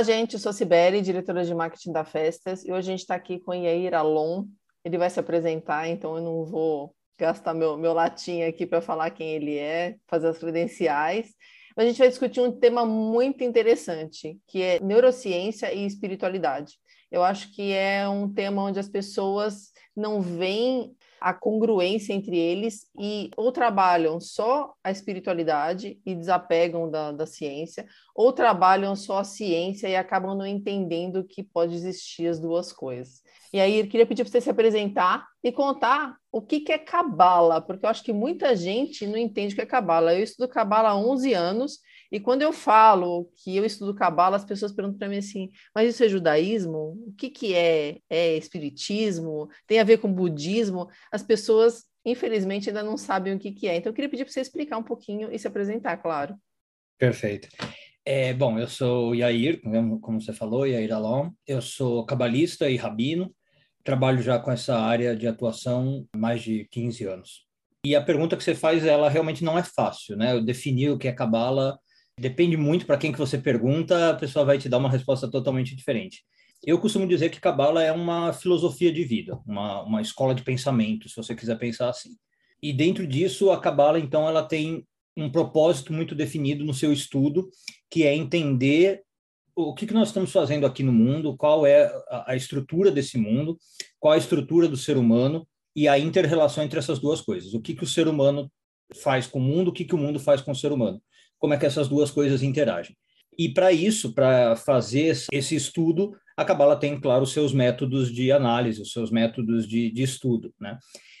Olá, gente. Eu sou Sibeli, diretora de marketing da Festas, e hoje a gente está aqui com o Yair Alon. Ele vai se apresentar, então eu não vou gastar meu, meu latim aqui para falar quem ele é, fazer as credenciais. A gente vai discutir um tema muito interessante, que é neurociência e espiritualidade. Eu acho que é um tema onde as pessoas não veem a congruência entre eles e ou trabalham só a espiritualidade e desapegam da, da ciência, ou trabalham só a ciência e acabam não entendendo que pode existir as duas coisas. E aí, eu queria pedir para você se apresentar e contar o que, que é cabala, porque eu acho que muita gente não entende o que é cabala. Eu estudo cabala há 11 anos e quando eu falo que eu estudo cabala, as pessoas perguntam para mim assim: mas isso é judaísmo? O que, que é? É espiritismo? Tem a ver com budismo? As pessoas, infelizmente, ainda não sabem o que, que é. Então, eu queria pedir para você explicar um pouquinho e se apresentar, claro. Perfeito. É, bom, eu sou Yair, como você falou, Yair Alon. Eu sou cabalista e rabino. Trabalho já com essa área de atuação há mais de 15 anos. E a pergunta que você faz, ela realmente não é fácil, né? Eu definir o que é cabala depende muito para quem que você pergunta, a pessoa vai te dar uma resposta totalmente diferente. Eu costumo dizer que Cabala é uma filosofia de vida, uma, uma escola de pensamento, se você quiser pensar assim. E dentro disso, a Cabala, então, ela tem um propósito muito definido no seu estudo, que é entender o que, que nós estamos fazendo aqui no mundo, qual é a, a estrutura desse mundo, qual a estrutura do ser humano e a inter-relação entre essas duas coisas. O que, que o ser humano faz com o mundo, o que, que o mundo faz com o ser humano como é que essas duas coisas interagem. E para isso, para fazer esse estudo, a Cabala tem, claro, os seus métodos de análise, os seus métodos de, de estudo, né?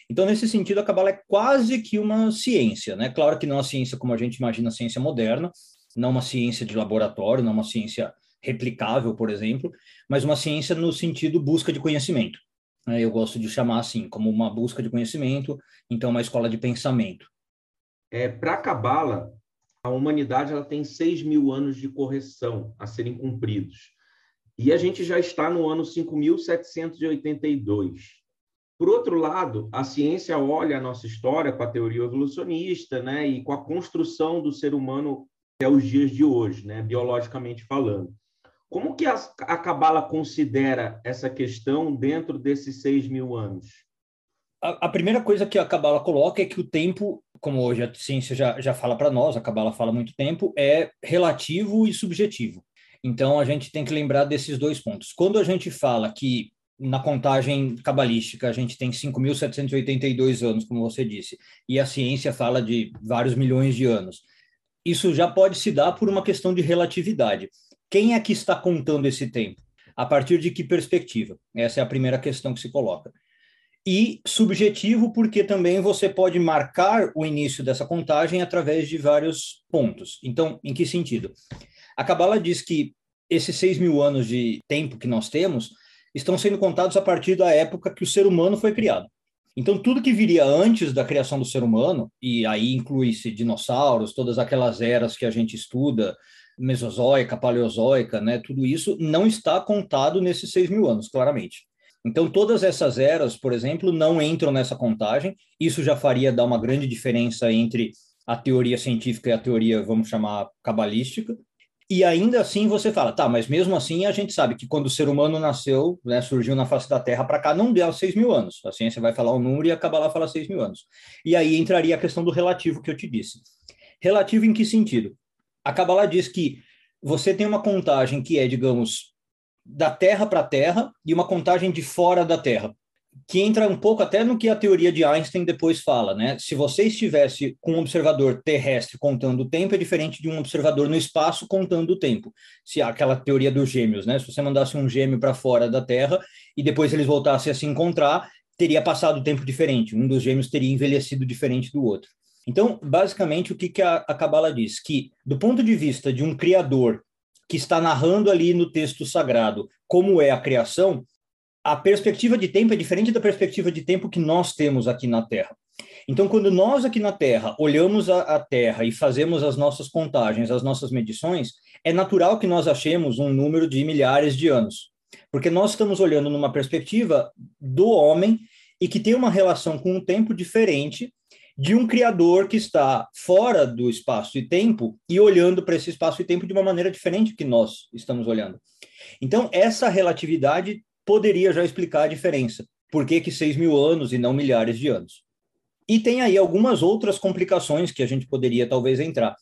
Então, nesse sentido, a Cabala é quase que uma ciência, né? Claro que não uma ciência como a gente imagina a ciência moderna, não uma ciência de laboratório, não uma ciência replicável, por exemplo, mas uma ciência no sentido busca de conhecimento. Né? Eu gosto de chamar assim, como uma busca de conhecimento, então uma escola de pensamento. É, Para a Cabala, a humanidade ela tem 6 mil anos de correção a serem cumpridos. E a gente já está no ano 5.782. Por outro lado, a ciência olha a nossa história com a teoria evolucionista né, e com a construção do ser humano até os dias de hoje, né, biologicamente falando. Como que a Cabala considera essa questão dentro desses 6 mil anos? A, a primeira coisa que a Cabala coloca é que o tempo como hoje a ciência já, já fala para nós, a Cabala fala muito tempo, é relativo e subjetivo. Então, a gente tem que lembrar desses dois pontos. Quando a gente fala que na contagem cabalística a gente tem 5.782 anos, como você disse, e a ciência fala de vários milhões de anos, isso já pode se dar por uma questão de relatividade. Quem é que está contando esse tempo? A partir de que perspectiva? Essa é a primeira questão que se coloca e subjetivo, porque também você pode marcar o início dessa contagem através de vários pontos. Então, em que sentido? A Kabbalah diz que esses seis mil anos de tempo que nós temos estão sendo contados a partir da época que o ser humano foi criado. Então, tudo que viria antes da criação do ser humano, e aí inclui-se dinossauros, todas aquelas eras que a gente estuda, mesozoica, paleozoica, né, tudo isso não está contado nesses seis mil anos, claramente. Então, todas essas eras, por exemplo, não entram nessa contagem. Isso já faria dar uma grande diferença entre a teoria científica e a teoria, vamos chamar, cabalística. E ainda assim você fala, tá, mas mesmo assim a gente sabe que quando o ser humano nasceu, né, surgiu na face da Terra para cá, não deu 6 mil anos. A ciência vai falar o número e a Kabbalah fala 6 mil anos. E aí entraria a questão do relativo que eu te disse. Relativo em que sentido? A Kabbalah diz que você tem uma contagem que é, digamos, da Terra para a Terra e uma contagem de fora da Terra, que entra um pouco até no que a teoria de Einstein depois fala, né? Se você estivesse com um observador terrestre contando o tempo, é diferente de um observador no espaço contando o tempo. Se aquela teoria dos gêmeos, né? Se você mandasse um gêmeo para fora da Terra e depois eles voltassem a se encontrar, teria passado tempo diferente. Um dos gêmeos teria envelhecido diferente do outro. Então, basicamente, o que, a, a Kabbalah diz? Que, do ponto de vista de um criador que está narrando ali no texto sagrado como é a criação, a perspectiva de tempo é diferente da perspectiva de tempo que nós temos aqui na Terra. Então, quando nós aqui na Terra olhamos a, a, Terra e fazemos as nossas contagens, as nossas medições, é natural que nós achemos um número de milhares de anos, porque nós estamos olhando numa perspectiva do homem e que tem uma relação com o tempo diferente de um criador que está fora do espaço e tempo e olhando para esse espaço e tempo de uma maneira diferente que nós estamos olhando. Então, essa relatividade poderia já explicar a diferença. Por que, que 6 mil anos e não milhares de anos? E tem aí algumas outras complicações que a gente poderia talvez entrar.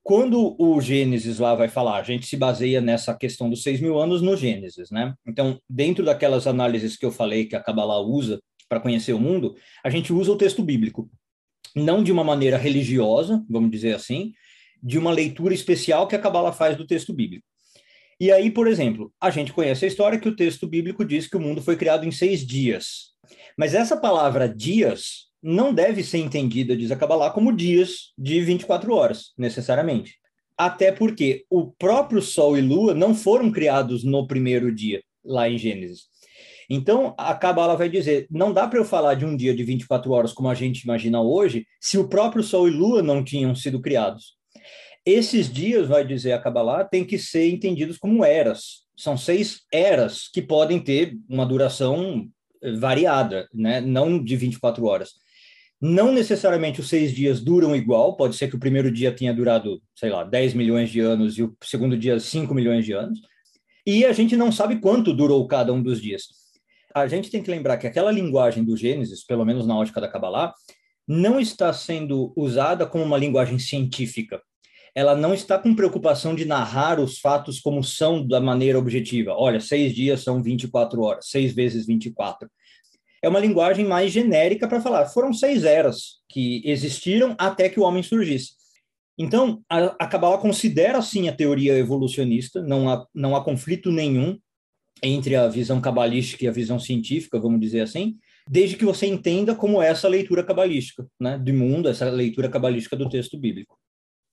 Quando o Gênesis lá vai falar, a gente se baseia nessa questão dos 6 mil anos no Gênesis, né? Então, dentro daquelas análises que eu falei que a Kabbalah usa para conhecer o mundo, a gente usa o texto bíblico. Não de uma maneira religiosa, vamos dizer assim, de uma leitura especial que a Kabbalah faz do texto bíblico. E aí, por exemplo, a gente conhece a história que o texto bíblico diz que o mundo foi criado em seis dias. Mas essa palavra dias não deve ser entendida, diz a Kabbalah, como dias de 24 horas, necessariamente. Até porque o próprio Sol e Lua não foram criados no primeiro dia, lá em Gênesis. Então, a Kabbalah vai dizer, não dá para eu falar de um dia de 24 horas como a gente imagina hoje, se o próprio Sol e Lua não tinham sido criados. Esses dias, vai dizer a Kabbalah, têm que ser entendidos como eras. São seis eras que podem ter uma duração variada, né? não de 24 horas. Não necessariamente os seis dias duram igual, pode ser que o primeiro dia tenha durado, sei lá, 10 milhões de anos e o segundo dia 5 milhões de anos. E a gente não sabe quanto durou cada um dos dias. A gente tem que lembrar que aquela linguagem do Gênesis, pelo menos na ótica da Kabbalah, não está sendo usada como uma linguagem científica. Ela não está com preocupação de narrar os fatos como são da maneira objetiva. Olha, seis dias são 24 horas, seis vezes 24 é uma linguagem mais genérica para falar. Foram seis eras que existiram até que o homem surgisse. Então, a, Kabbalah considera, sim, a teoria evolucionista, não há, não há conflito nenhum entre a visão cabalística e a visão científica, vamos dizer assim, desde que você entenda como é essa leitura cabalística né, do mundo, essa leitura cabalística do texto bíblico.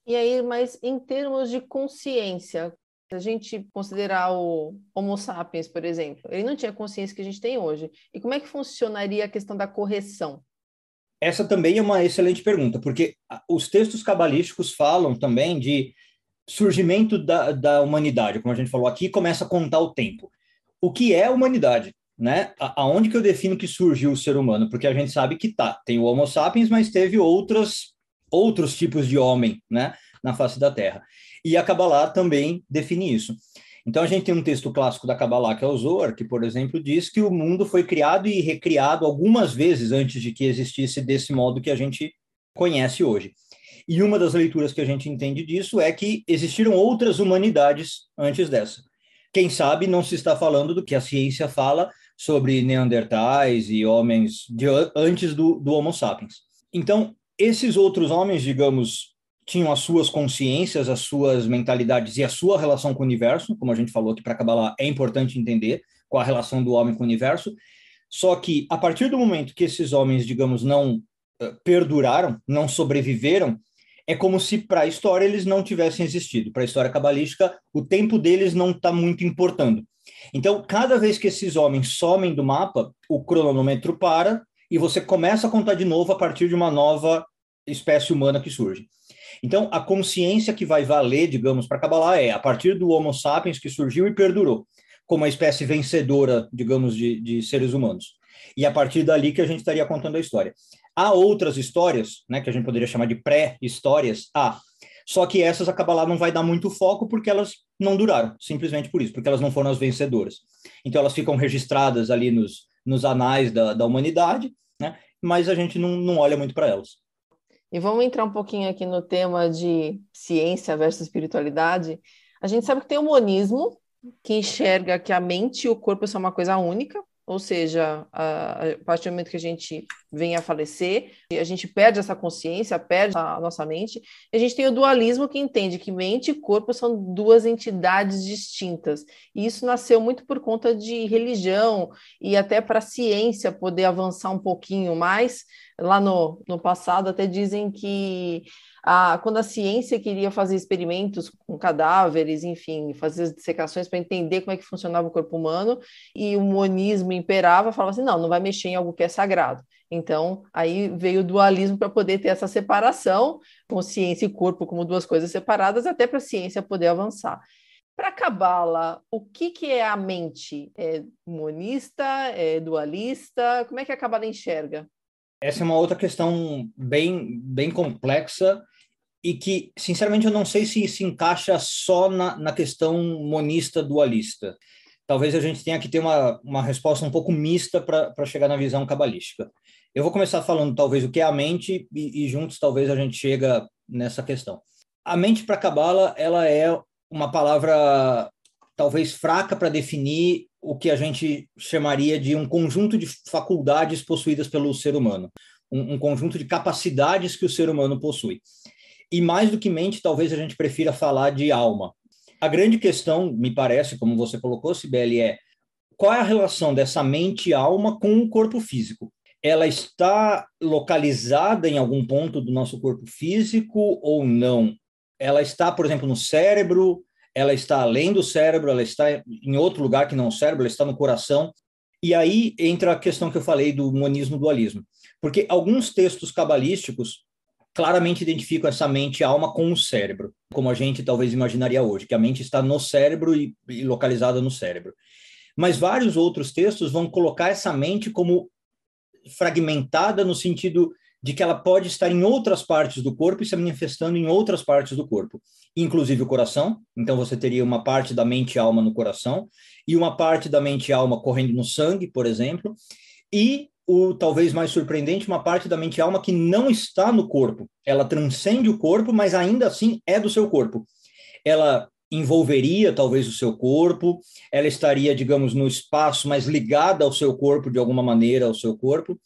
E aí, mas em termos de consciência, se a gente considerar o Homo sapiens, por exemplo, ele não tinha consciência que a gente tem hoje. E como é que funcionaria a questão da correção? Essa também é uma excelente pergunta, porque os textos cabalísticos falam também de surgimento da, da humanidade, como a gente falou aqui, começa a contar o tempo. O que é humanidade? Né? Aonde que eu defino que surgiu o ser humano? Porque a gente sabe que tá, tem o Homo sapiens, mas teve outras, outros tipos de homem, né, na face da Terra. E a Kabbalah também define isso. Então a gente tem um texto clássico da Kabbalah, que é o Zohar, que, por exemplo, diz que o mundo foi criado e recriado algumas vezes antes de que existisse desse modo que a gente conhece hoje. E uma das leituras que a gente entende disso é que existiram outras humanidades antes dessa. Quem sabe não se está falando do que a ciência fala sobre neandertais e homens de antes do, do Homo sapiens. Então, esses outros homens, digamos, tinham as suas consciências, as suas mentalidades e a sua relação com o universo, como a gente falou que para Kabbalah é importante entender qual a relação do homem com o universo. Só que a partir do momento que esses homens, digamos, não uh, perduraram, não sobreviveram, é como se para a história eles não tivessem existido. Para a história cabalística, o tempo deles não está muito importando. Então, cada vez que esses homens somem do mapa, o cronômetro para e você começa a contar de novo a partir de uma nova espécie humana que surge. Então, a consciência que vai valer, digamos, para Kabbalah é a partir do Homo sapiens que surgiu e perdurou, como a espécie vencedora, digamos, de, de seres humanos. E a partir dali que a gente estaria contando a história. Há outras histórias, né, que a gente poderia chamar de pré-histórias, há. Só que essas a Kabbalah não vai dar muito foco porque elas não duraram, simplesmente por isso, porque elas não foram as vencedoras. Então elas ficam registradas ali nos, nos anais da, da humanidade, né, mas a gente não, não olha muito para elas. E vamos entrar um pouquinho aqui no tema de ciência versus espiritualidade. A gente sabe que tem o monismo, que enxerga que a mente e o corpo são uma coisa única, ou seja, a, a partir do momento que a gente vem a falecer, a gente perde essa consciência, perde a nossa mente. E a gente tem o dualismo que entende que mente e corpo são duas entidades distintas. E isso nasceu muito por conta de religião e até para a ciência poder avançar um pouquinho mais lá no, no passado até dizem que a, quando a ciência queria fazer experimentos com cadáveres, enfim, fazer dissecações para entender como é que funcionava o corpo humano, e o monismo imperava, falava assim, não, não vai mexer em algo que é sagrado. Então, aí veio o dualismo para poder ter essa separação, consciência e corpo como duas coisas separadas, até para a ciência poder avançar. Para Cabala, o que, que é a mente? É monista? É dualista? Como é que a Cabala enxerga? Essa é uma outra questão bem, bem complexa e que, sinceramente, eu não sei se se encaixa só na, na questão monista-dualista. Talvez a gente tenha que ter uma, uma resposta um pouco mista para chegar na visão cabalística. Eu vou começar falando, talvez, o que é a mente e, e juntos, talvez, a gente chega nessa questão. A mente, para Cabala, ela é uma palavra talvez fraca para definir o que a gente chamaria de um conjunto de faculdades possuídas pelo ser humano, um, um, conjunto de capacidades que o ser humano possui. E mais do que mente, talvez a gente prefira falar de alma. A grande questão, me parece, como você colocou, Sibeli, é qual é a relação dessa mente e alma com o corpo físico? Ela está localizada em algum ponto do nosso corpo físico ou não? ela está, por exemplo, no cérebro, ela está além do cérebro, ela está em outro lugar que não o cérebro, ela está no coração. E aí entra a questão que eu falei do monismo dualismo. Porque alguns textos cabalísticos claramente identificam essa mente alma com o cérebro, como a gente talvez imaginaria hoje, que a mente está no cérebro e, e localizada no cérebro. Mas vários outros textos vão colocar essa mente como fragmentada no sentido de que ela pode estar em outras partes do corpo e se manifestando em outras partes do corpo, inclusive o coração. Então você teria uma parte da mente e alma no coração e uma parte da mente e alma correndo no sangue, por exemplo, e o talvez mais surpreendente, uma parte da mente e alma que não está no corpo. Ela transcende o corpo, mas ainda assim é do seu corpo. Ela envolveria talvez o seu corpo, ela estaria, digamos, no espaço, mas ligada ao seu corpo de alguma maneira ao seu corpo,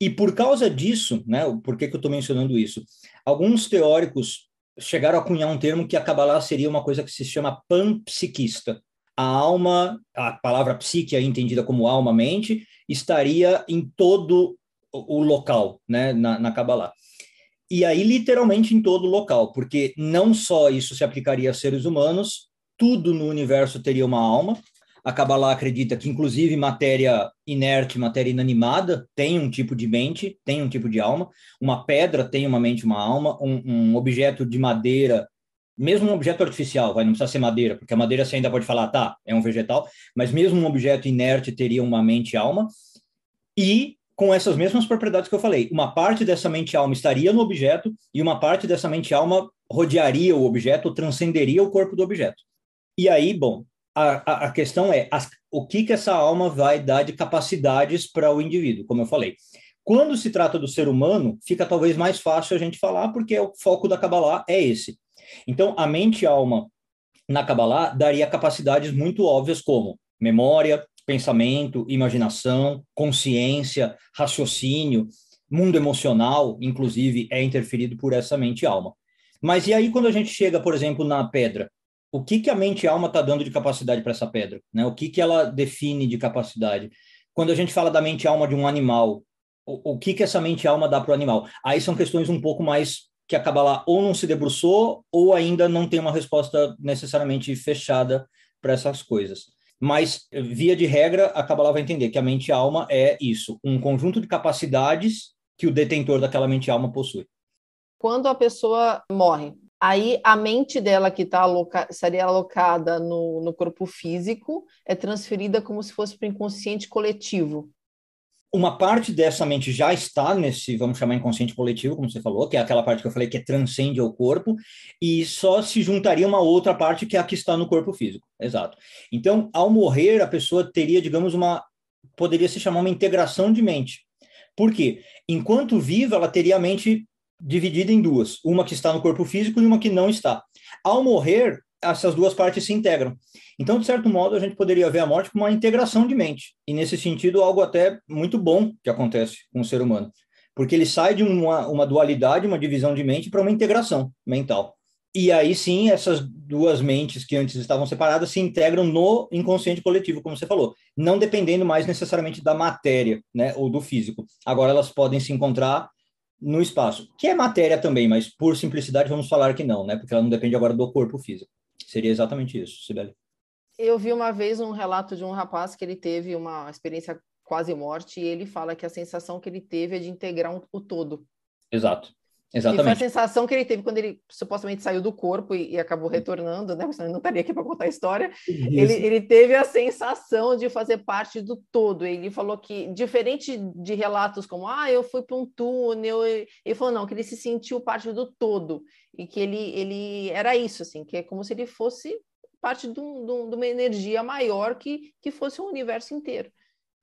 e por causa disso, né, por que, que eu estou mencionando isso? Alguns teóricos chegaram a cunhar um termo que a Kabbalah seria uma coisa que se chama panpsiquista. A alma, a palavra psique, entendida como alma-mente, estaria em todo o local, né, na, na Kabbalah. E aí, literalmente, em todo local, porque não só isso se aplicaria a seres humanos, tudo no universo teria uma alma, a Kabbalah acredita que, inclusive, matéria inerte, matéria inanimada, tem um tipo de mente, tem um tipo de alma. Uma pedra tem uma mente, uma alma. Um, um objeto de madeira, mesmo um objeto artificial, vai, não precisa ser madeira, porque a madeira você ainda pode falar, tá, é um vegetal, mas mesmo um objeto inerte teria uma mente e alma. E com essas mesmas propriedades que eu falei, uma parte dessa mente e alma estaria no objeto e uma parte dessa mente e alma rodearia o objeto, transcenderia o corpo do objeto. E aí, bom, a, a, questão é as, o que, que essa alma vai dar de capacidades para o indivíduo, como eu falei. Quando se trata do ser humano, fica talvez mais fácil a gente falar, porque o foco da Kabbalah é esse. Então, a mente e a alma na Kabbalah daria capacidades muito óbvias como memória, pensamento, imaginação, consciência, raciocínio, mundo emocional, inclusive, é interferido por essa mente e alma. Mas e aí quando a gente chega, por exemplo, na pedra? O que, que a mente alma está dando de capacidade para essa pedra, né? O que, que ela define de capacidade? Quando a gente fala da mente alma de um animal, o, o que, que essa mente alma dá para o animal? Aí são questões um pouco mais que acaba lá ou não se debruçou ou ainda não tem uma resposta necessariamente fechada para essas coisas. Mas, via de regra, a Kabbalah vai entender que a mente e a alma é isso, um conjunto de capacidades que o detentor daquela mente e alma possui. Quando a pessoa morre, Aí a mente dela que tá aloca... estaria alocada no, no corpo físico é transferida como se fosse para o inconsciente coletivo. Uma parte dessa mente já está nesse, vamos chamar inconsciente coletivo, como você falou, que é aquela parte que eu falei que transcende ao corpo, e só se juntaria uma outra parte que é a que está no corpo físico. Exato. Então, ao morrer, a pessoa teria, digamos, uma. poderia se chamar uma integração de mente. Por quê? Enquanto viva, ela teria a mente dividida em duas, uma que está no corpo físico e uma que não está. Ao morrer, essas duas partes se integram. Então, de certo modo, a gente poderia ver a morte como uma integração de mente. E, nesse sentido, algo até muito bom que acontece com o ser humano. Porque ele sai de uma, uma dualidade, uma divisão de mente, para uma integração mental. E aí sim, essas duas mentes que antes estavam separadas se integram no inconsciente coletivo, como você falou, não dependendo mais necessariamente da matéria, né, ou do físico. Agora elas podem se encontrar no espaço, que é matéria também, mas por simplicidade vamos falar que não, né, porque ela não depende agora do corpo físico. Seria exatamente isso, Sibeli. Eu vi uma vez um relato de um rapaz que ele teve uma experiência quase morte e ele fala que a sensação que ele teve é de integrar um, o todo. Exato. Exatamente. E foi a sensação que ele teve quando ele supostamente saiu do corpo e, e acabou retornando, né? Você não estaria aqui para contar a história. Ele, ele, teve a sensação de fazer parte do todo. Ele falou que, diferente de relatos como, ah, eu fui para um túnel, ele falou, não, que ele se sentiu parte do todo. E que ele, ele era isso, assim, que é como se ele fosse parte de, um, de uma energia maior que, que fosse o universo inteiro.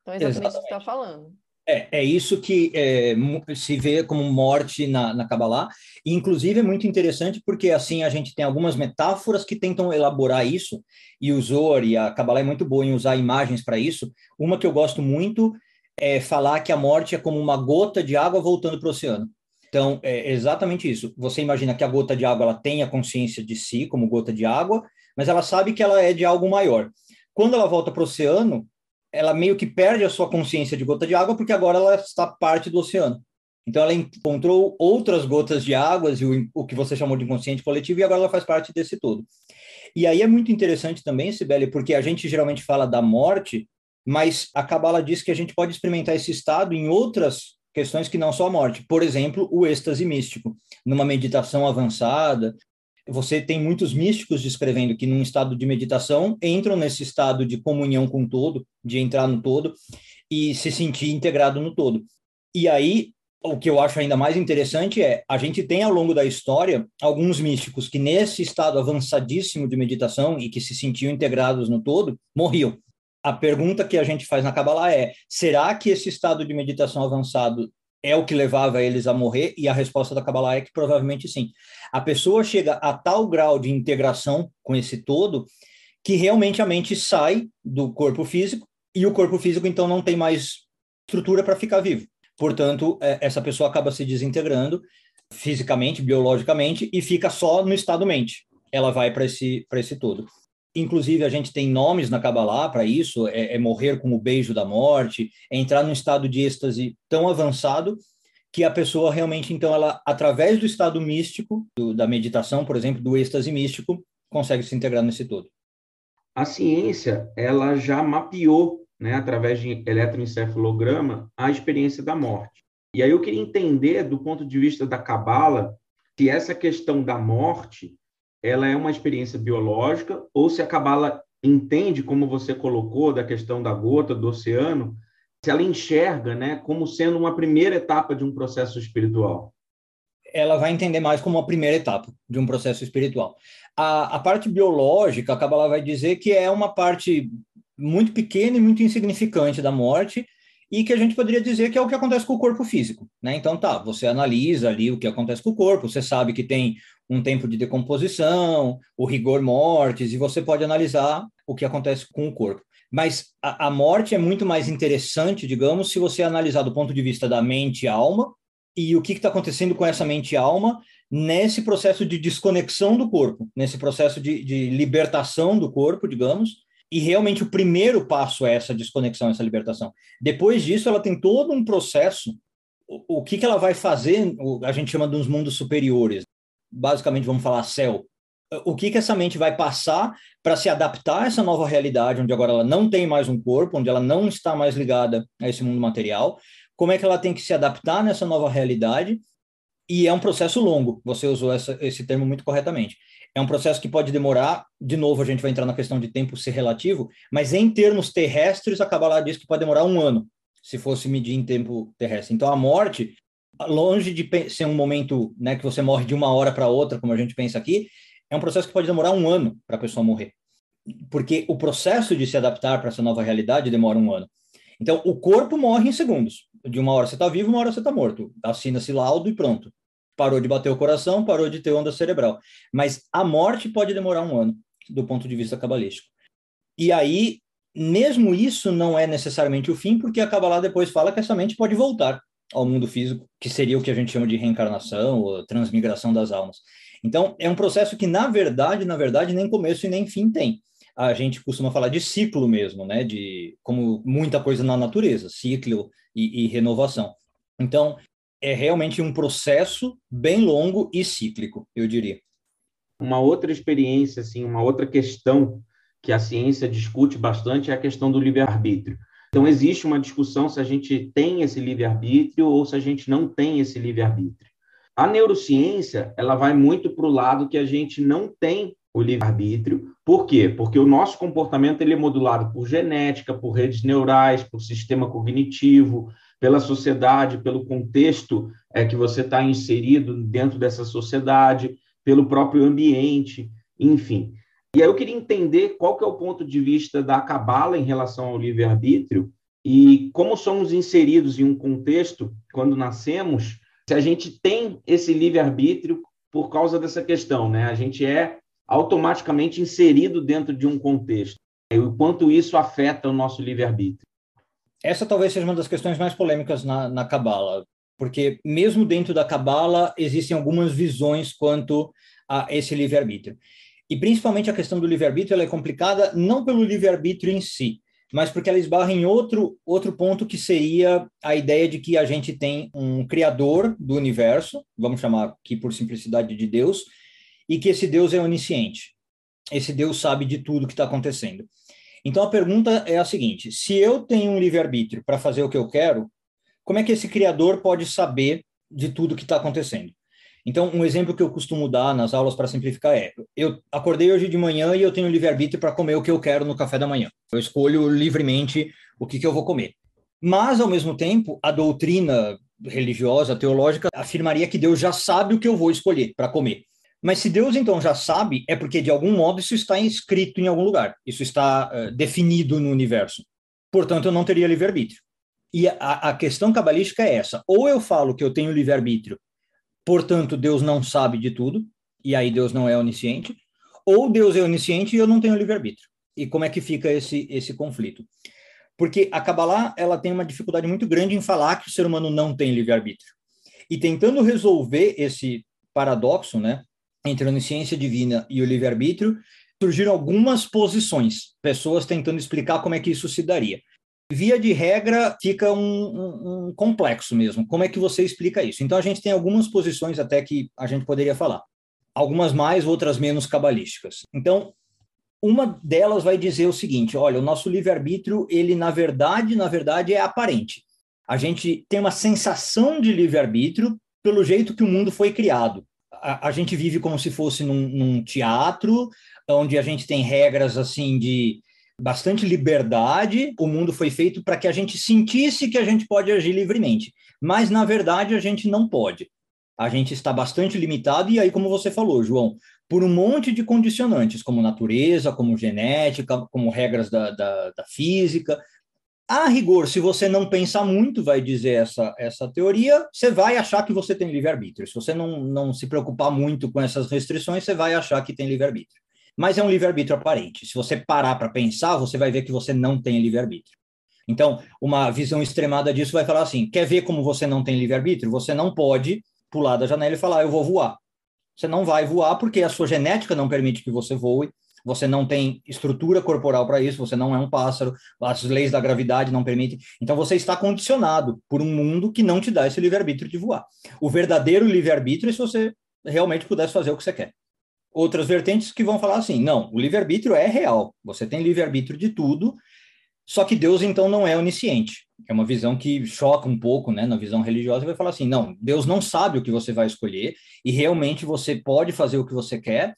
Então, é exatamente, exatamente. o que você está falando. É, é isso que é, se vê como morte na, na Kabbalah. E, inclusive, é muito interessante porque, assim, a gente tem algumas metáforas que tentam elaborar isso, e o Zohar e a Kabbalah é muito boa em usar imagens para isso. Uma que eu gosto muito é falar que a morte é como uma gota de água voltando para o oceano. Então, é exatamente isso. Você imagina que a gota de água ela tem a consciência de si, como gota de água, mas ela sabe que ela é de algo maior. Quando ela volta para o oceano, ela meio que perde a sua consciência de gota de água, porque agora ela está parte do oceano. Então, ela encontrou outras gotas de águas e o, o que você chamou de inconsciente coletivo, e agora ela faz parte desse todo. E aí é muito interessante também, Sibeli, porque a gente geralmente fala da morte, mas a Kabbalah diz que a gente pode experimentar esse estado em outras questões que não só a morte. Por exemplo, o êxtase místico, numa meditação avançada, você tem muitos místicos descrevendo que num estado de meditação entram nesse estado de comunhão com o todo, de entrar no todo e se sentir integrado no todo. E aí, o que eu acho ainda mais interessante é a gente tem ao longo da história alguns místicos que nesse estado avançadíssimo de meditação e que se sentiam integrados no todo, morriam. A pergunta que a gente faz na Kabbalah é: será que esse estado de meditação avançado é o que levava eles a morrer? E a resposta da Kabbalah é que provavelmente sim. A pessoa chega a tal grau de integração com esse todo que realmente a mente sai do corpo físico e o corpo físico então não tem mais estrutura para ficar vivo. Portanto, é, essa pessoa acaba se desintegrando fisicamente, biologicamente e fica só no estado mente. Ela vai para esse para esse todo. Inclusive, a gente tem nomes na Kabbalah para isso: é, é, morrer com o beijo da morte, é entrar num estado de êxtase tão avançado que a pessoa realmente, então, ela, através do estado místico, do, da meditação, por exemplo, do êxtase místico, consegue se integrar nesse todo. A ciência, ela já mapeou, né, através de eletroencefalograma, a experiência da morte. E aí eu queria entender, do ponto de vista da Cabala, se essa questão da morte ela é uma experiência biológica ou se a cabala entende, como você colocou, da questão da gota, do oceano, ela enxerga né, como sendo uma primeira etapa de um processo espiritual? Ela vai entender mais como uma primeira etapa de um processo espiritual. A, a parte biológica, a Kabbalah vai dizer que é uma parte muito pequena e muito insignificante da morte, e que a gente poderia dizer que é o que acontece com o corpo físico, né? Então tá, você analisa ali o que acontece com o corpo, você sabe que tem um tempo de decomposição, o rigor mortis, e você pode analisar o que acontece com o corpo. Mas a, a morte é muito mais interessante, digamos, se você analisar do ponto de vista da mente e alma, e o que está acontecendo com essa mente e alma nesse processo de desconexão do corpo, nesse processo de, de libertação do corpo, digamos, e realmente o primeiro passo é essa desconexão, essa libertação. Depois disso, ela tem todo um processo. O, o que, que ela vai fazer, o, a gente chama uns mundos superiores. Basicamente, vamos falar céu. O que, que essa mente vai passar para se adaptar a essa nova realidade, onde agora ela não tem mais um corpo, onde ela não está mais ligada a esse mundo material? Como é que ela tem que se adaptar nessa nova realidade? E é um processo longo, você usou essa, esse termo muito corretamente. É um processo que pode demorar, de novo, a gente vai entrar na questão de tempo ser relativo, mas em termos terrestres, a Kabbalah diz que pode demorar um ano, se fosse medir em tempo terrestre. Então, a morte, longe de ser um momento né, que você morre de uma hora para outra, como a gente pensa aqui, é um processo que pode demorar um ano para a pessoa morrer. Porque o processo de se adaptar para essa nova realidade demora um ano. Então, o corpo morre em segundos. De uma hora você está vivo, uma hora você está morto. Assina-se laudo e pronto parou de bater o coração, parou de ter onda cerebral. Mas a morte pode demorar um ano, do ponto de vista cabalístico. E aí, mesmo isso não é necessariamente o fim, porque a Kabbalah depois fala que essa mente pode voltar ao mundo físico, que seria o que a gente chama de reencarnação ou transmigração das almas. Então, é um processo que, na verdade, na verdade, nem começo e nem fim tem. A gente costuma falar de ciclo mesmo, né? De como muita coisa na natureza, ciclo e, e renovação. Então, é realmente um processo bem longo e cíclico, eu diria. Uma outra experiência, assim, uma outra questão que a ciência discute bastante é a questão do livre-arbítrio. Então, existe uma discussão se a gente tem esse livre-arbítrio ou se a gente não tem esse livre-arbítrio. A neurociência, ela vai muito para o lado que a gente não tem o livre-arbítrio. Por quê? Porque o nosso comportamento ele é modulado por genética, por redes neurais, por sistema cognitivo, pela sociedade, pelo contexto é, que você está inserido dentro dessa sociedade, pelo próprio ambiente, enfim. E aí eu queria entender qual que é o ponto de vista da Cabala em relação ao livre-arbítrio e como somos inseridos em um contexto, quando nascemos, se a gente tem esse livre-arbítrio por causa dessa questão, né? A gente é automaticamente inserido dentro de um contexto. E o quanto isso afeta o nosso livre-arbítrio. Essa talvez seja uma das questões mais polêmicas na Cabala, porque mesmo dentro da Cabala existem algumas visões quanto a esse livre-arbítrio. E principalmente a questão do livre-arbítrio é complicada não pelo livre-arbítrio em si, mas porque ela esbarra em outro, outro ponto que seria a ideia de que a gente tem um criador do universo, vamos chamar aqui por simplicidade de Deus, e que esse Deus é onisciente. Esse Deus sabe de tudo que está acontecendo. Então a pergunta é a seguinte: se eu tenho um livre-arbítrio para fazer o que eu quero, como é que esse criador pode saber de tudo que está acontecendo? Então, um exemplo que eu costumo dar nas aulas para simplificar é: eu acordei hoje de manhã e eu tenho livre-arbítrio para comer o que eu quero no café da manhã. Eu escolho livremente o que, que eu vou comer. Mas, ao mesmo tempo, a doutrina religiosa, teológica, afirmaria que Deus já sabe o que eu vou escolher para comer. Mas se Deus então já sabe, é porque de algum modo isso está escrito em algum lugar, isso está uh, definido no universo. Portanto, eu não teria livre-arbítrio. E a, a questão cabalística é essa: ou eu falo que eu tenho livre-arbítrio portanto, Deus não sabe de tudo, e aí Deus não é onisciente, ou Deus é onisciente e eu não tenho livre-arbítrio. E como é que fica esse, esse conflito? Porque a Kabbalah ela tem uma dificuldade muito grande em falar que o ser humano não tem livre-arbítrio. E tentando resolver esse paradoxo, né, entre a onisciência divina e o livre-arbítrio, surgiram algumas posições, pessoas tentando explicar como é que isso se daria. Via de regra, fica um, um, um, complexo mesmo. Como é que você explica isso? Então, a gente tem algumas posições até que a gente poderia falar. Algumas mais, outras menos cabalísticas. Então, uma delas vai dizer o seguinte: olha, o nosso livre-arbítrio, ele na verdade, na verdade, é aparente. A gente tem uma sensação de livre-arbítrio pelo jeito que o mundo foi criado. A, a gente vive como se fosse num, num teatro, onde a gente tem regras assim de bastante liberdade. O mundo foi feito para que a gente sentisse que a gente pode agir livremente, mas na verdade a gente não pode. A gente está bastante limitado, e aí, como você falou, João, por um monte de condicionantes, como natureza, como genética, como regras da, da, da física. A rigor, se você não pensar muito, vai dizer essa, essa teoria, você vai achar que você tem livre-arbítrio. Se você não, não se preocupar muito com essas restrições, você vai achar que tem livre-arbítrio mas é um livre-arbítrio aparente. Se você parar para pensar, você vai ver que você não tem livre-arbítrio. Então, uma visão extremada disso vai falar assim: quer ver como você não tem livre-arbítrio? Você não pode pular da janela e falar, eu vou voar. Você não vai voar porque a sua genética não permite que você voe, você não tem estrutura corporal para isso, você não é um pássaro, as leis da gravidade não permitem. Então você está condicionado por um mundo que não te dá esse livre-arbítrio de voar. O verdadeiro livre-arbítrio é se você realmente pudesse fazer o que você quer outras vertentes que vão falar assim: não, o livre-arbítrio é real, você tem livre-arbítrio de tudo, só que Deus então não é onisciente. É uma visão que choca um pouco, né, na visão religiosa, vai falar assim: não, Deus não sabe o que você vai escolher e realmente você pode fazer o que você quer.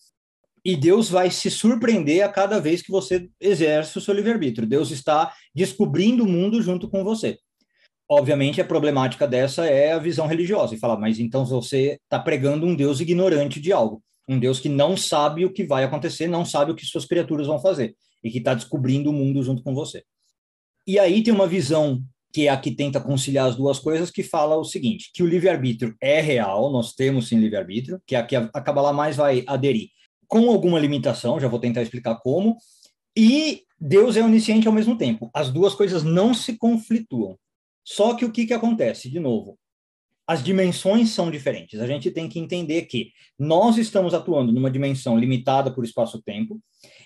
E Deus vai se surpreender a cada vez que você exerce o seu livre-arbítrio. Deus está descobrindo o mundo junto com você. Obviamente, a problemática dessa é a visão religiosa, e falar, mas então você está pregando um Deus ignorante de algo um Deus que não sabe o que vai acontecer, não sabe o que suas criaturas vão fazer e que está descobrindo o mundo junto com você. E aí tem uma visão que é a que tenta conciliar as duas coisas, que fala o seguinte, que o livre-arbítrio é real, nós temos sim livre-arbítrio, que é a que a Kabbalah mais vai aderir, com alguma limitação, já vou tentar explicar como, e Deus é onisciente ao mesmo tempo. As duas coisas não se conflituam. Só que o que, que acontece? De novo, as dimensões são diferentes. A gente tem que entender que nós estamos atuando numa dimensão limitada por espaço-tempo.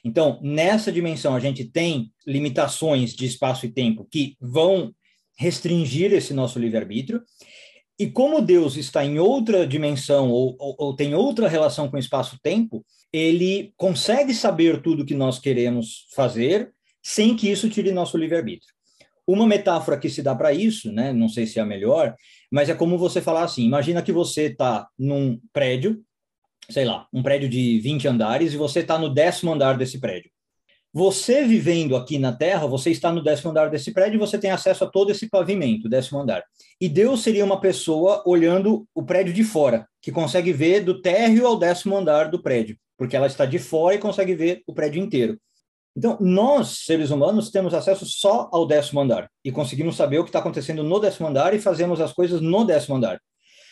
Então, nessa dimensão, a gente tem limitações de espaço e tempo que vão restringir esse nosso livre-arbítrio. E como Deus está em outra dimensão ou, ou, ou tem outra relação com espaço-tempo, ele consegue saber tudo que nós queremos fazer sem que isso tire nosso livre-arbítrio. Uma metáfora que se dá para isso, né, não sei se é a melhor, mas é como você falar assim: imagina que você está num prédio, sei lá, um prédio de 20 andares, e você está no décimo andar desse prédio. Você vivendo aqui na Terra, você está no décimo andar desse prédio e você tem acesso a todo esse pavimento, décimo andar. E Deus seria uma pessoa olhando o prédio de fora, que consegue ver do térreo ao décimo andar do prédio, porque ela está de fora e consegue ver o prédio inteiro. Então, nós, seres humanos, temos acesso só ao décimo andar e conseguimos saber o que está acontecendo no décimo andar e fazemos as coisas no décimo andar.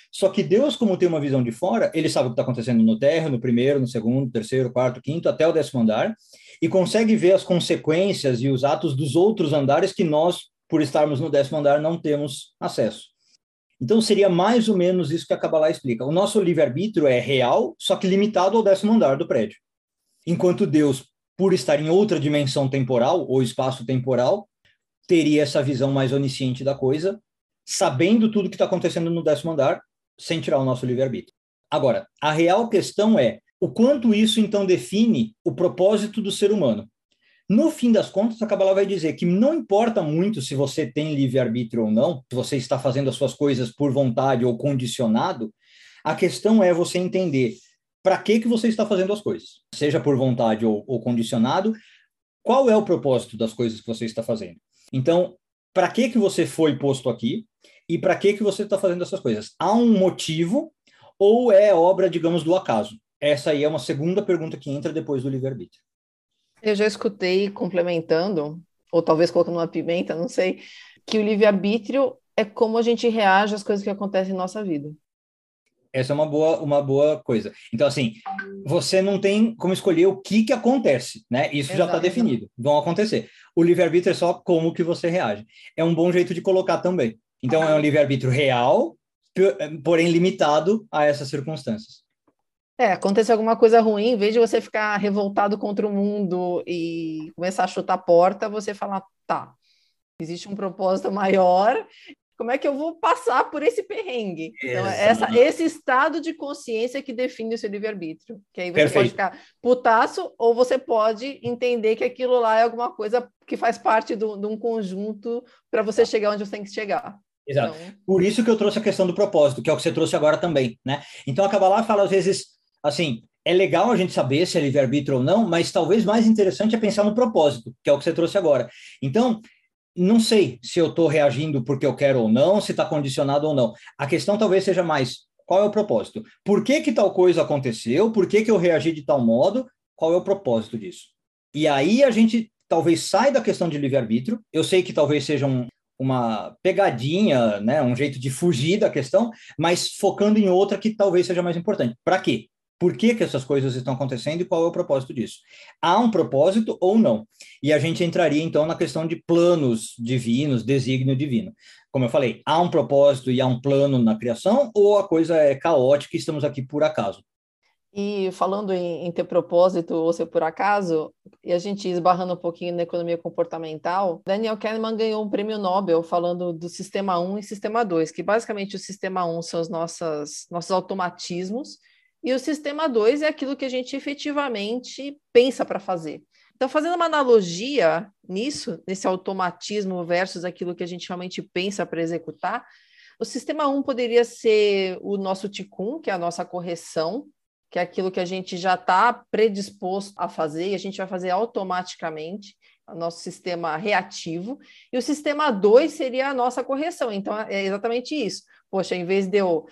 Só que Deus, como tem uma visão de fora, ele sabe o que está acontecendo no térreo, no primeiro, no segundo, terceiro, quarto, quinto, até o décimo andar, e consegue ver as consequências e os atos dos outros andares que nós, por estarmos no décimo andar, não temos acesso. Então, seria mais ou menos isso que a Kabbalah explica. O nosso livre-arbítrio é real, só que limitado ao décimo andar do prédio. Enquanto Deus, por estar em outra dimensão temporal ou espaço-temporal, teria essa visão mais onisciente da coisa, sabendo tudo que está acontecendo no décimo andar, sem tirar o nosso livre-arbítrio. Agora, a real questão é o quanto isso então define o propósito do ser humano. No fim das contas, a Kabbalah vai dizer que não importa muito se você tem livre-arbítrio ou não, se você está fazendo as suas coisas por vontade ou condicionado, a questão é você entender para que, que você está fazendo as coisas, seja por vontade ou, ou condicionado, qual é o propósito das coisas que você está fazendo. Então, para que, que você foi posto aqui e para que, que você está fazendo essas coisas? Há um motivo ou é obra, digamos, do acaso? Essa aí é uma segunda pergunta que entra depois do livre-arbítrio. Eu já escutei complementando, ou talvez colocando uma pimenta, não sei, que o livre-arbítrio é como a gente reage às coisas que acontecem em nossa vida. Essa é uma boa, uma boa coisa. Então, assim, você não tem como escolher o que que acontece, né? Isso Exato. já está definido. Vão acontecer. O livre-arbítrio é só como que você reage. É um bom jeito de colocar também. Então, é um livre-arbítrio real, porém limitado a essas circunstâncias. É, acontecer alguma coisa ruim, em vez de você ficar revoltado contra o mundo e começar a chutar a porta, você falar, tá, existe um propósito maior como é que eu vou passar por esse perrengue? Então, é essa, esse estado de consciência que define o seu livre-arbítrio. Que aí você Perfeito. pode ficar putaço, ou você pode entender que aquilo lá é alguma coisa que faz parte do, de um conjunto para você chegar onde você tem que chegar. Exato. Então... Por isso que eu trouxe a questão do propósito, que é o que você trouxe agora também, né? Então, a Kabbalah fala, às vezes, assim, é legal a gente saber se é livre-arbítrio ou não, mas talvez mais interessante é pensar no propósito, que é o que você trouxe agora. Então, não sei se eu estou reagindo porque eu quero ou não, se está condicionado ou não. A questão talvez seja mais qual é o propósito? Por que, que tal coisa aconteceu? Por que, que eu reagi de tal modo? Qual é o propósito disso? E aí a gente talvez sai da questão de livre-arbítrio. Eu sei que talvez seja um, uma pegadinha, né, um jeito de fugir da questão, mas focando em outra que talvez seja mais importante. Para quê? Por que, que essas coisas estão acontecendo e qual é o propósito disso? Há um propósito ou não? E a gente entraria então na questão de planos divinos, desígnio divino. Como eu falei, há um propósito e há um plano na criação ou a coisa é caótica e estamos aqui por acaso? E falando em, em, ter propósito ou ser por acaso, e a gente esbarrando um pouquinho na economia comportamental, Daniel Kahneman ganhou um prêmio Nobel falando do sistema 1 e sistema 2, que basicamente o sistema 1 são os nossas, nossos automatismos, e o sistema 2 é aquilo que a gente efetivamente pensa para fazer. Então, fazendo uma analogia nisso, nesse automatismo versus aquilo que a gente realmente pensa para executar, o sistema 1 um poderia ser o nosso ticum, que é a nossa correção, que é aquilo que a gente já está predisposto a fazer e a gente vai fazer automaticamente, o nosso sistema reativo, e o sistema 2 seria a nossa correção. Então, é exatamente isso poxa, em vez de eu,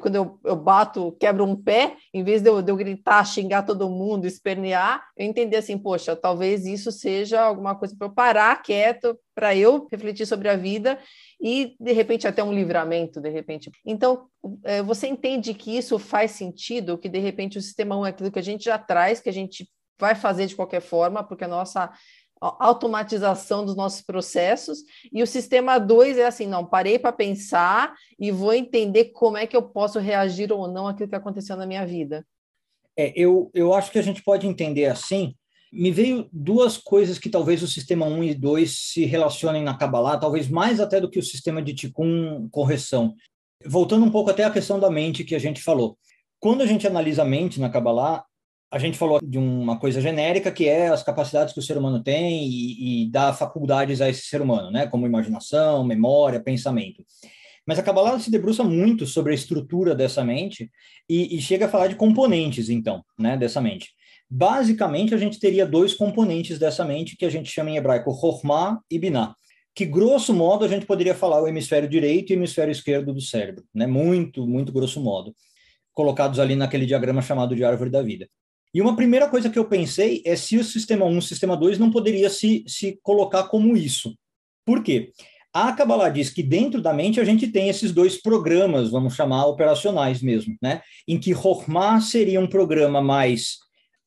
quando eu, eu bato, quebro um pé, em vez de eu, de eu gritar, xingar todo mundo, espernear, eu entender assim, poxa, talvez isso seja alguma coisa para eu parar quieto, para eu refletir sobre a vida e, de repente, até um livramento, de repente. Então, é, você entende que isso faz sentido, que, de repente, o sistema 1 é aquilo que a gente já traz, que a gente vai fazer de qualquer forma, porque a nossa automatização dos nossos processos, e o sistema 2 é assim, não, parei para pensar e vou entender como é que eu posso reagir ou não àquilo que aconteceu na minha vida. É, eu, eu acho que a gente pode entender assim, me veio duas coisas que talvez o sistema 1 e 2 se relacionem na Kabbalah, talvez mais até do que o sistema de Tikkun correção. Voltando um pouco até a questão da mente que a gente falou. Quando a gente analisa a mente na Kabbalah, a gente falou de uma coisa genérica que é as capacidades que o ser humano tem e, e dá faculdades a esse ser humano, né? Como imaginação, memória, pensamento. Mas a Kabbalah se debruça muito sobre a estrutura dessa mente e, e chega a falar de componentes, então, né, dessa mente. Basicamente, a gente teria dois componentes dessa mente que a gente chama em hebraico Chokhmah e Binah, que grosso modo a gente poderia falar o hemisfério direito e o hemisfério esquerdo do cérebro, né? Muito, muito grosso modo, colocados ali naquele diagrama chamado de árvore da vida. E uma primeira coisa que eu pensei é se o sistema 1 e o sistema 2 não poderia se, se colocar como isso. Por quê? A Kabbalah diz que dentro da mente a gente tem esses dois programas, vamos chamar operacionais mesmo, né? Em que Chokhmah seria um programa mais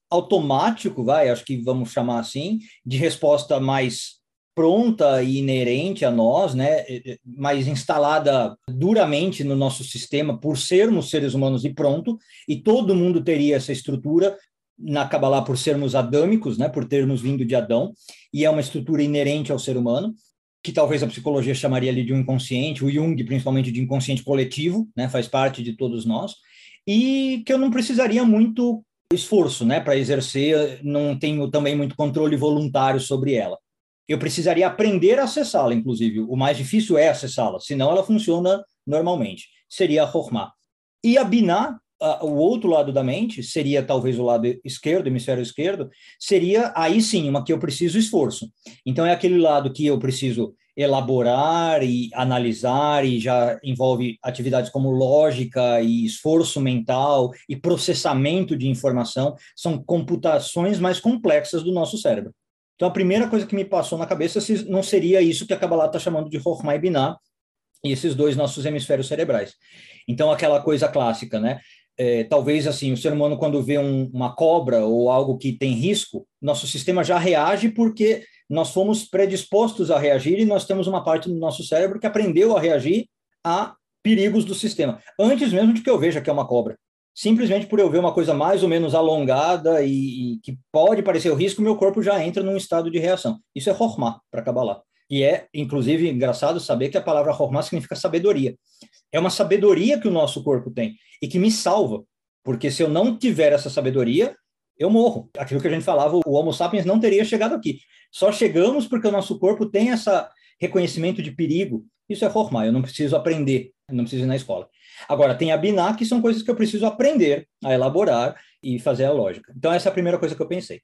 automático, vai, acho que vamos chamar assim, de resposta mais pronta e inerente a nós, né, mais instalada duramente no nosso sistema por sermos seres humanos e pronto, e todo mundo teria essa estrutura na Kabbalah por sermos adâmicos, né, por termos vindo de Adão, e é uma estrutura inerente ao ser humano, que talvez a psicologia chamaria ali de um inconsciente, o Jung principalmente de inconsciente coletivo, né, faz parte de todos nós, e que eu não precisaria muito esforço, né, para exercer, não tenho também muito controle voluntário sobre ela. Eu precisaria aprender a acessá-la, inclusive. O mais difícil é acessá-la, senão ela funciona normalmente. Seria a Chokhmah. E a Binah, o outro lado da mente, seria talvez o lado esquerdo, hemisfério esquerdo, seria aí sim uma que eu preciso esforço. Então é aquele lado que eu preciso elaborar e analisar e já envolve atividades como lógica e esforço mental e processamento de informação, são computações mais complexas do nosso cérebro. Então a primeira coisa que me passou na cabeça não seria isso que a Kabbalah está chamando de Chokhmah e Binah, e esses dois nossos hemisférios cerebrais. Então aquela coisa clássica, né? É, talvez assim, o ser humano quando vê um, uma cobra ou algo que tem risco, nosso sistema já reage porque nós fomos predispostos a reagir e nós temos uma parte do nosso cérebro que aprendeu a reagir a perigos do sistema, antes mesmo de que eu veja que é uma cobra. Simplesmente por eu ver uma coisa mais ou menos alongada e, e que pode parecer o risco, meu corpo já entra num estado de reação. Isso é Hormá, para Kabbalah. E é, inclusive, engraçado saber que a palavra Hormá significa sabedoria. É uma sabedoria que o nosso corpo tem e que me salva. Porque se eu não tiver essa sabedoria, eu morro. Aquilo que a gente falava, o Homo sapiens não teria chegado aqui. Só chegamos porque o nosso corpo tem esse reconhecimento de perigo. Isso é formar, eu não preciso aprender, eu não preciso ir na escola. Agora, tem a Biná, que são coisas que eu preciso aprender a elaborar e fazer a lógica. Então, essa é a primeira coisa que eu pensei.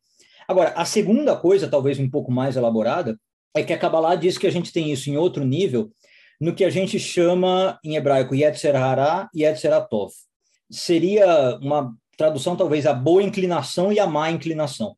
Agora, a segunda coisa, talvez um pouco mais elaborada, é que a Kabbalah diz que a gente tem isso em outro nível, no que a gente chama em hebraico Yetzer Hara e Yetzer Atov. Seria uma tradução talvez a boa inclinação e a má inclinação.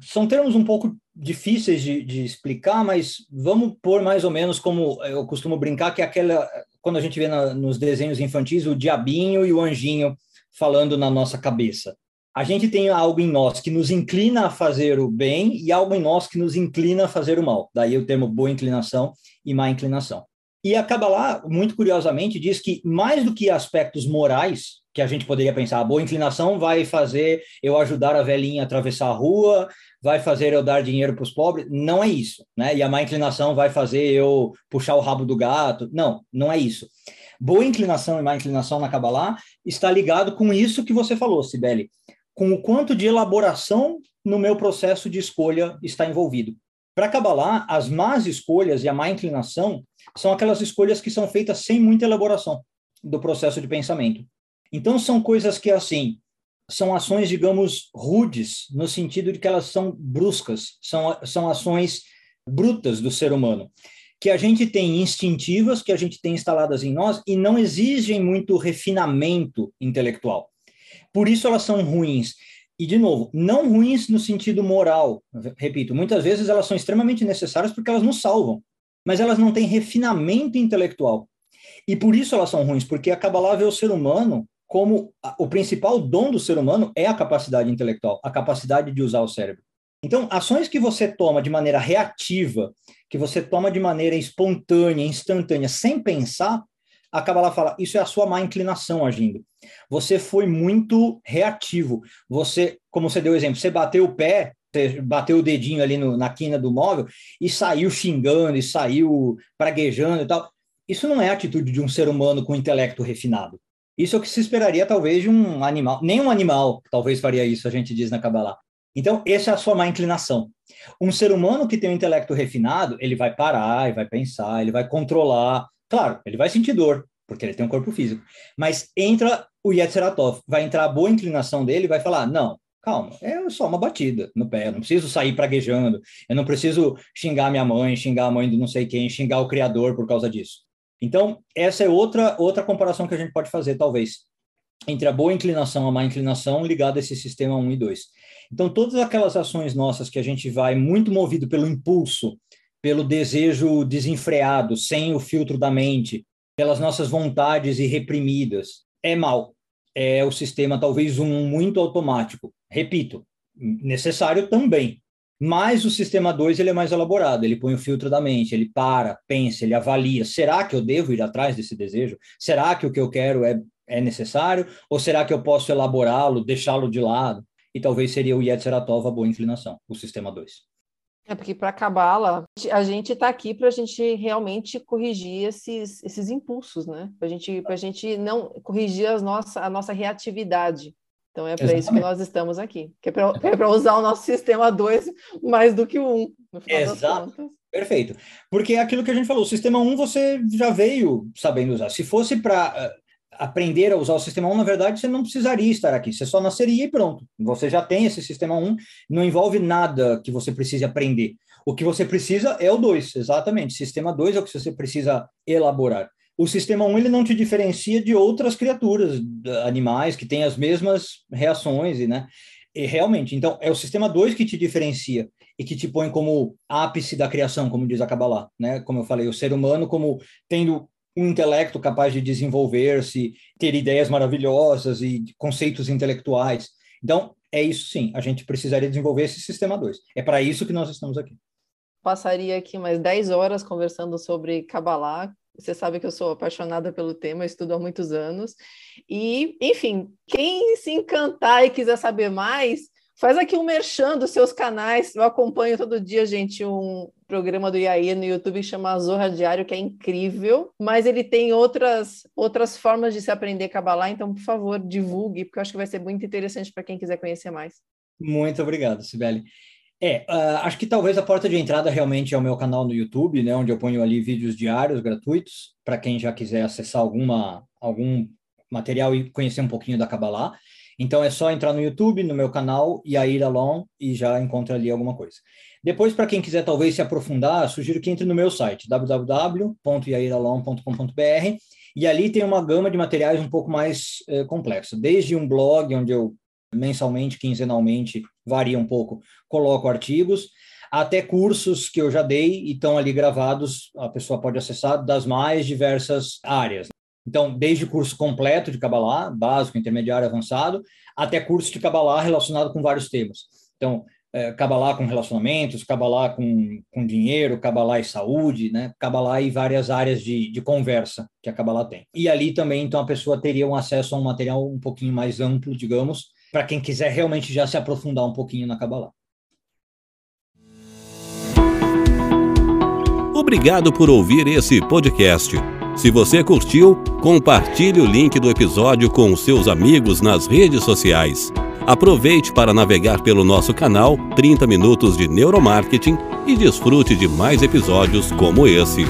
São termos um pouco difíceis de, de, explicar, mas vamos pôr mais ou menos como eu costumo brincar, que é aquela, quando a gente vê na, nos desenhos infantis, o diabinho e o anjinho falando na nossa cabeça. A gente tem algo em nós que nos inclina a fazer o bem e algo em nós que nos inclina a fazer o mal. Daí o termo boa inclinação e má inclinação. E a Kabbalah, muito curiosamente, diz que mais do que aspectos morais, que a gente poderia pensar, a boa inclinação vai fazer eu ajudar a velhinha a atravessar a rua, vai fazer eu dar dinheiro para os pobres, não é isso, né? E a má inclinação vai fazer eu puxar o rabo do gato, não, não é isso. Boa inclinação e má inclinação na Kabbalah está ligado com isso que você falou, Sibeli, com o quanto de elaboração no meu processo de escolha está envolvido. Para Kabbalah, as más escolhas e a má inclinação são aquelas escolhas que são feitas sem muita elaboração do processo de pensamento. Então, são coisas que, assim, são ações, digamos, rudes, no sentido de que elas são bruscas, são, são ações brutas do ser humano, que a gente tem instintivas, que a gente tem instaladas em nós e não exigem muito refinamento intelectual. Por isso elas são ruins. E, de novo, não ruins no sentido moral. Repito, muitas vezes elas são extremamente necessárias porque elas nos salvam, mas elas não têm refinamento intelectual. E por isso elas são ruins, porque a Kabbalah vê o ser humano como a, o principal dom do ser humano é a capacidade intelectual, a capacidade de usar o cérebro. Então, ações que você toma de maneira reativa, que você toma de maneira espontânea, instantânea, sem pensar, a Kabbalah fala, isso é a sua má inclinação agindo. Você foi muito reativo. Você, como você deu o exemplo, você bateu o pé, bateu o dedinho ali no, na quina do móvel e saiu xingando, e saiu praguejando e tal. Isso não é a atitude de um ser humano com intelecto refinado. Isso é o que se esperaria, talvez, de um animal. Nem um animal talvez faria isso, a gente diz na Kabbalah. Então, essa é a sua má inclinação. Um ser humano que tem um intelecto refinado, ele vai parar, ele vai pensar, ele vai controlar. Claro, ele vai sentir dor, porque ele tem um corpo físico. Mas entra o Yetzeratov, vai entrar a boa inclinação dele vai falar: não, calma, é só uma batida no pé, eu não preciso sair praguejando, eu não preciso xingar minha mãe, xingar a mãe do não sei quem, xingar o criador por causa disso. Então, essa é outra, outra comparação que a gente pode fazer, talvez, entre a boa inclinação e a má inclinação ligada a esse sistema 1 e 2. Então, todas aquelas ações nossas que a gente vai muito movido pelo impulso, pelo desejo desenfreado, sem o filtro da mente, pelas nossas vontades irreprimidas, é mal. É o sistema talvez um muito automático. Repito, necessário também. Mas o sistema 2 ele é mais elaborado, ele põe o filtro da mente, ele para, pensa, ele avalia. Será que eu devo ir atrás desse desejo? Será que o que eu quero é, é necessário? Ou será que eu posso elaborá-lo, deixá-lo de lado? e talvez seria o Yetzeratov a boa inclinação, o sistema 2. É porque para Cabala, a gente está aqui para a gente realmente corrigir esses, esses impulsos, né? Para gente, a gente não corrigir as nossa, a nossa reatividade. Então é para isso que nós estamos aqui, que é para é usar o nosso sistema 2 mais do que o 1. Um, Exato. Perfeito. Porque é aquilo que a gente falou, o sistema 1 um você já veio sabendo usar. Se fosse para aprender a usar o sistema 1, na verdade, você não precisaria estar aqui, você só nasceria e pronto. Você já tem esse sistema 1, não envolve nada que você precise aprender. O que você precisa é o 2, exatamente. Sistema 2 é o que você precisa elaborar. O sistema 1 ele não te diferencia de outras criaturas, animais que têm as mesmas reações, né? E realmente, então, é o sistema 2 que te diferencia e que te põe como ápice da criação, como diz a Kabbalah, né? Como eu falei, o ser humano como tendo um intelecto capaz de desenvolver-se, ter ideias maravilhosas e conceitos intelectuais. Então, é isso sim, a gente precisaria desenvolver esse sistema 2. É para isso que nós estamos aqui. Passaria aqui mais 10 horas conversando sobre Kabbalah. Você sabe que eu sou apaixonada pelo tema, estudo há muitos anos. E, enfim, quem se encantar e quiser saber mais, Faz aqui um merchan dos seus canais. Eu acompanho todo dia, gente, um programa do Iaí no YouTube que chama Zorra Diário, que é incrível, mas ele tem outras, outras formas de se aprender Kabbalah, então, por favor, divulgue, porque eu acho que vai ser muito interessante para quem quiser conhecer mais. Muito obrigado, Sibeli. É, uh, acho que talvez a porta de entrada realmente é o meu canal no YouTube, né, onde eu ponho ali vídeos diários gratuitos para quem já quiser acessar alguma algum material e conhecer um pouquinho da Kabbalah. Então é só entrar no YouTube, no meu canal, Yair Alon, e já encontra ali alguma coisa. Depois, para quem quiser talvez se aprofundar, sugiro que entre no meu site, www.yairalon.com.br, e ali tem uma gama de materiais um pouco mais eh, complexa, desde um blog onde eu mensalmente, quinzenalmente, varia um pouco, coloco artigos, até cursos que eu já dei e estão ali gravados, a pessoa pode acessar das mais diversas áreas. Então, desde curso completo de Kabbalah, básico, intermediário, avançado, até curso de Kabbalah relacionado com vários temas. Então, é, Kabbalah com relacionamentos, Kabbalah com, com dinheiro, Kabbalah e saúde, né? Kabbalah e várias áreas de, de conversa que a Kabbalah tem. E ali também, então, a pessoa teria um acesso a um material um pouquinho mais amplo, digamos, para quem quiser realmente já se aprofundar um pouquinho na Kabbalah. Obrigado por ouvir esse podcast. Se você curtiu, compartilhe o link do episódio com seus amigos nas redes sociais. Aproveite para navegar pelo nosso canal 30 Minutos de Neuromarketing e desfrute de mais episódios como esse.